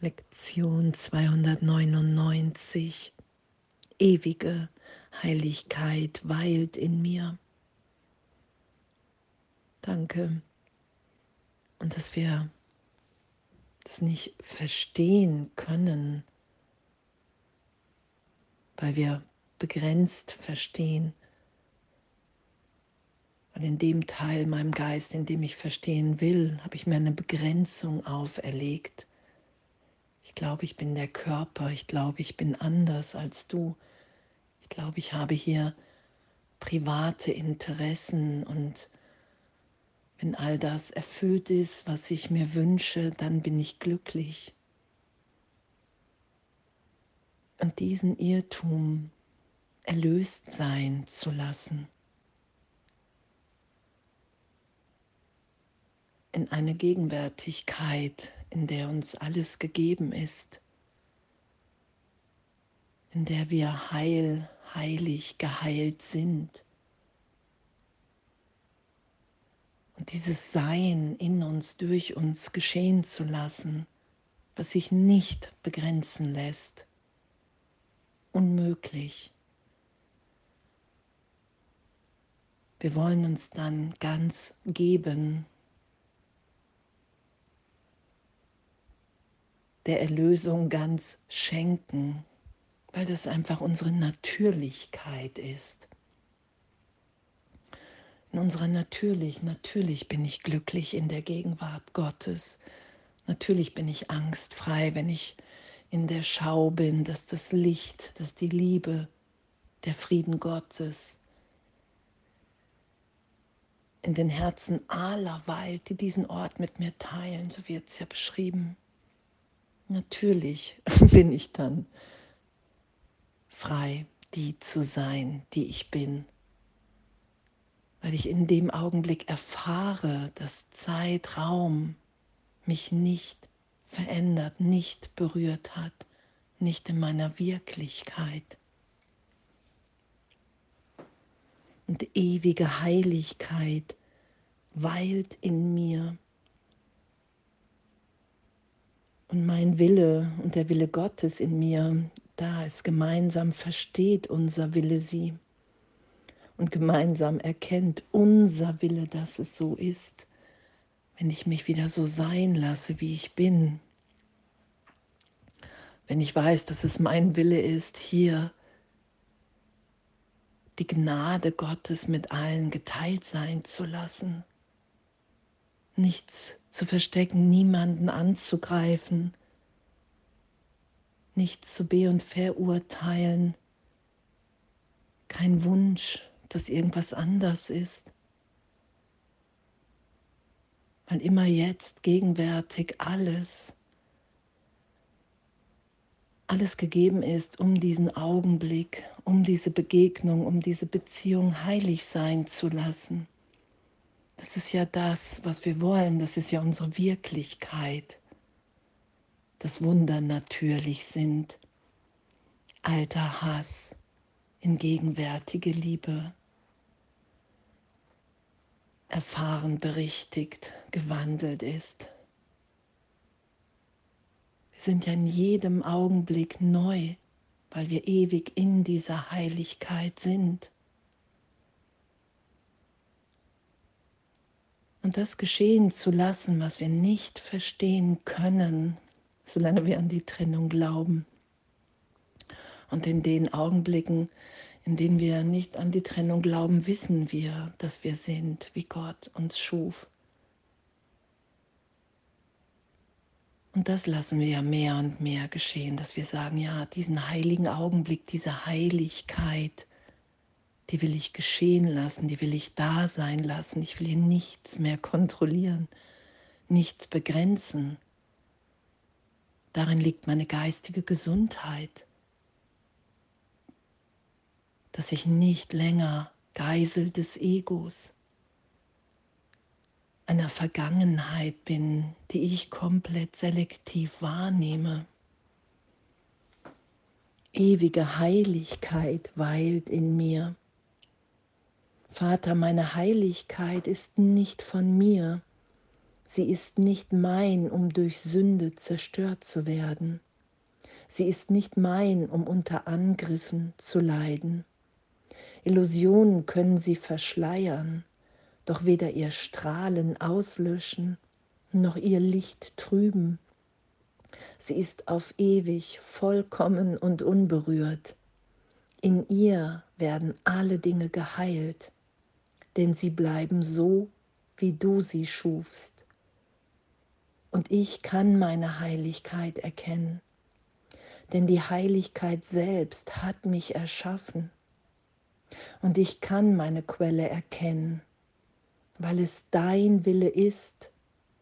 Lektion 299. Ewige Heiligkeit weilt in mir. Danke. Und dass wir das nicht verstehen können, weil wir begrenzt verstehen. Und in dem Teil meinem Geist, in dem ich verstehen will, habe ich mir eine Begrenzung auferlegt ich glaube, ich bin der Körper. Ich glaube, ich bin anders als du. Ich glaube, ich habe hier private Interessen und wenn all das erfüllt ist, was ich mir wünsche, dann bin ich glücklich. Und diesen Irrtum erlöst sein zu lassen. In eine Gegenwärtigkeit, in der uns alles gegeben ist, in der wir heil, heilig, geheilt sind. Und dieses Sein in uns, durch uns geschehen zu lassen, was sich nicht begrenzen lässt. Unmöglich. Wir wollen uns dann ganz geben der Erlösung ganz schenken, weil das einfach unsere Natürlichkeit ist. In unserer Natürlich, natürlich bin ich glücklich in der Gegenwart Gottes. Natürlich bin ich angstfrei, wenn ich in der Schau bin, dass das Licht, dass die Liebe, der Frieden Gottes in den Herzen aller weilt, die diesen Ort mit mir teilen, so wird es ja beschrieben. Natürlich bin ich dann frei, die zu sein, die ich bin, weil ich in dem Augenblick erfahre, dass Zeitraum mich nicht verändert, nicht berührt hat, nicht in meiner Wirklichkeit. Und ewige Heiligkeit weilt in mir und mein Wille und der Wille Gottes in mir, da es gemeinsam versteht, unser Wille sie und gemeinsam erkennt, unser Wille, dass es so ist, wenn ich mich wieder so sein lasse, wie ich bin, wenn ich weiß, dass es mein Wille ist, hier die Gnade Gottes mit allen geteilt sein zu lassen nichts zu verstecken, niemanden anzugreifen, nichts zu be- und verurteilen, kein Wunsch, dass irgendwas anders ist, weil immer jetzt gegenwärtig alles, alles gegeben ist, um diesen Augenblick, um diese Begegnung, um diese Beziehung heilig sein zu lassen. Das ist ja das, was wir wollen. Das ist ja unsere Wirklichkeit. Dass Wunder natürlich sind. Alter Hass in gegenwärtige Liebe. Erfahren, berichtigt, gewandelt ist. Wir sind ja in jedem Augenblick neu, weil wir ewig in dieser Heiligkeit sind. Und das geschehen zu lassen, was wir nicht verstehen können, solange wir an die Trennung glauben. Und in den Augenblicken, in denen wir nicht an die Trennung glauben, wissen wir, dass wir sind, wie Gott uns schuf. Und das lassen wir ja mehr und mehr geschehen, dass wir sagen, ja, diesen heiligen Augenblick, diese Heiligkeit, die will ich geschehen lassen, die will ich da sein lassen. Ich will hier nichts mehr kontrollieren, nichts begrenzen. Darin liegt meine geistige Gesundheit, dass ich nicht länger Geisel des Egos, einer Vergangenheit bin, die ich komplett selektiv wahrnehme. Ewige Heiligkeit weilt in mir. Vater, meine Heiligkeit ist nicht von mir, Sie ist nicht mein, um durch Sünde zerstört zu werden. Sie ist nicht mein, um unter Angriffen zu leiden. Illusionen können sie verschleiern, doch weder ihr Strahlen auslöschen, noch ihr Licht trüben. Sie ist auf ewig vollkommen und unberührt. In ihr werden alle Dinge geheilt, denn sie bleiben so, wie du sie schufst und ich kann meine Heiligkeit erkennen, denn die Heiligkeit selbst hat mich erschaffen und ich kann meine Quelle erkennen, weil es dein Wille ist,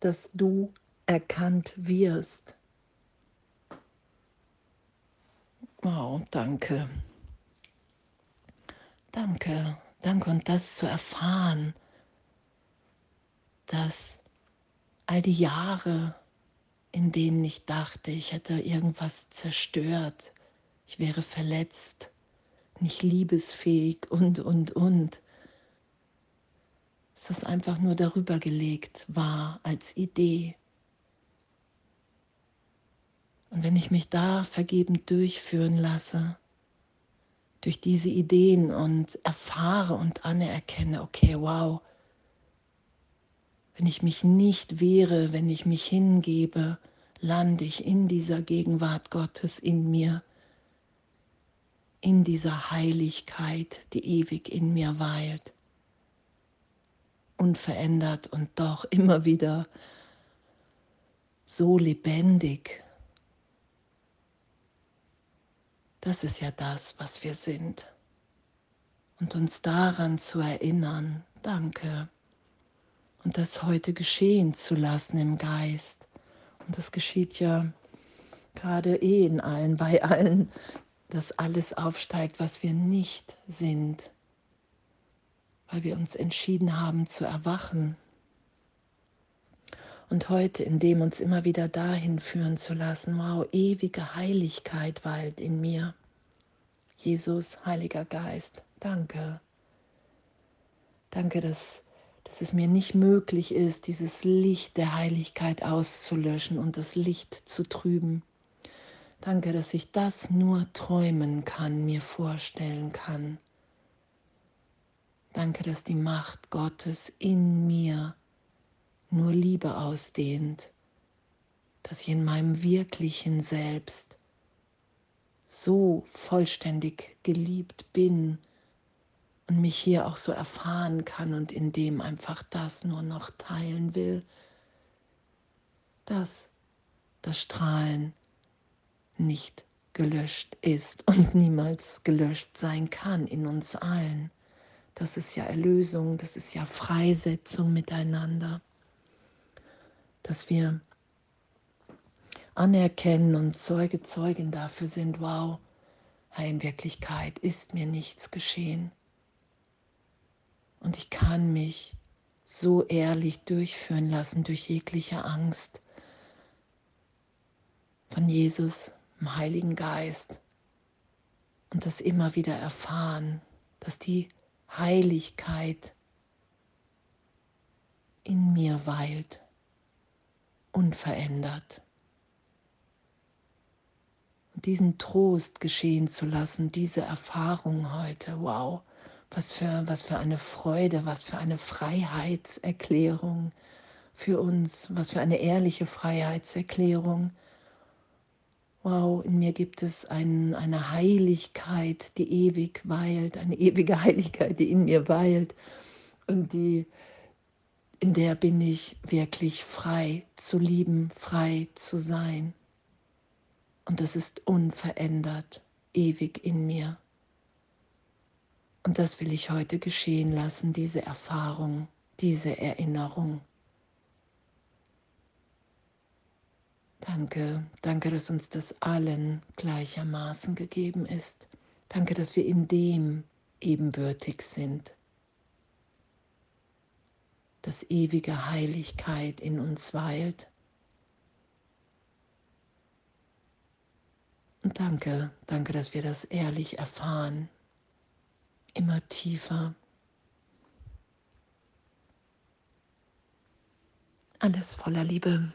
dass du erkannt wirst. Wow, danke. Danke, danke und das zu erfahren, dass all die Jahre, in denen ich dachte, ich hätte irgendwas zerstört, ich wäre verletzt, nicht liebesfähig und, und, und, dass das einfach nur darüber gelegt war als Idee. Und wenn ich mich da vergebend durchführen lasse, durch diese Ideen und erfahre und anerkenne, okay, wow, wenn ich mich nicht wehre, wenn ich mich hingebe, lande ich in dieser Gegenwart Gottes in mir, in dieser Heiligkeit, die ewig in mir weilt, unverändert und doch immer wieder so lebendig. Das ist ja das, was wir sind. Und uns daran zu erinnern, danke und das heute geschehen zu lassen im Geist. Und das geschieht ja gerade eh in allen, bei allen, dass alles aufsteigt, was wir nicht sind, weil wir uns entschieden haben zu erwachen. Und heute, in dem uns immer wieder dahin führen zu lassen, wow, ewige Heiligkeit weilt in mir. Jesus, Heiliger Geist, danke. Danke, dass dass es mir nicht möglich ist, dieses Licht der Heiligkeit auszulöschen und das Licht zu trüben. Danke, dass ich das nur träumen kann, mir vorstellen kann. Danke, dass die Macht Gottes in mir nur Liebe ausdehnt, dass ich in meinem wirklichen Selbst so vollständig geliebt bin und mich hier auch so erfahren kann und in dem einfach das nur noch teilen will, dass das Strahlen nicht gelöscht ist und niemals gelöscht sein kann in uns allen. Das ist ja Erlösung, das ist ja Freisetzung miteinander, dass wir anerkennen und Zeuge, Zeugin dafür sind, wow, in Wirklichkeit ist mir nichts geschehen. Und ich kann mich so ehrlich durchführen lassen durch jegliche Angst von Jesus, dem Heiligen Geist. Und das immer wieder erfahren, dass die Heiligkeit in mir weilt, unverändert. Und diesen Trost geschehen zu lassen, diese Erfahrung heute, wow, was für, was für eine Freude, was für eine Freiheitserklärung für uns, was für eine ehrliche Freiheitserklärung. Wow, in mir gibt es ein, eine Heiligkeit, die ewig weilt, eine ewige Heiligkeit, die in mir weilt und die, in der bin ich wirklich frei zu lieben, frei zu sein. Und das ist unverändert, ewig in mir. Und das will ich heute geschehen lassen, diese Erfahrung, diese Erinnerung. Danke, danke, dass uns das allen gleichermaßen gegeben ist. Danke, dass wir in dem ebenbürtig sind. Dass ewige Heiligkeit in uns weilt. Und danke, danke, dass wir das ehrlich erfahren immer tiefer. Alles voller Liebe.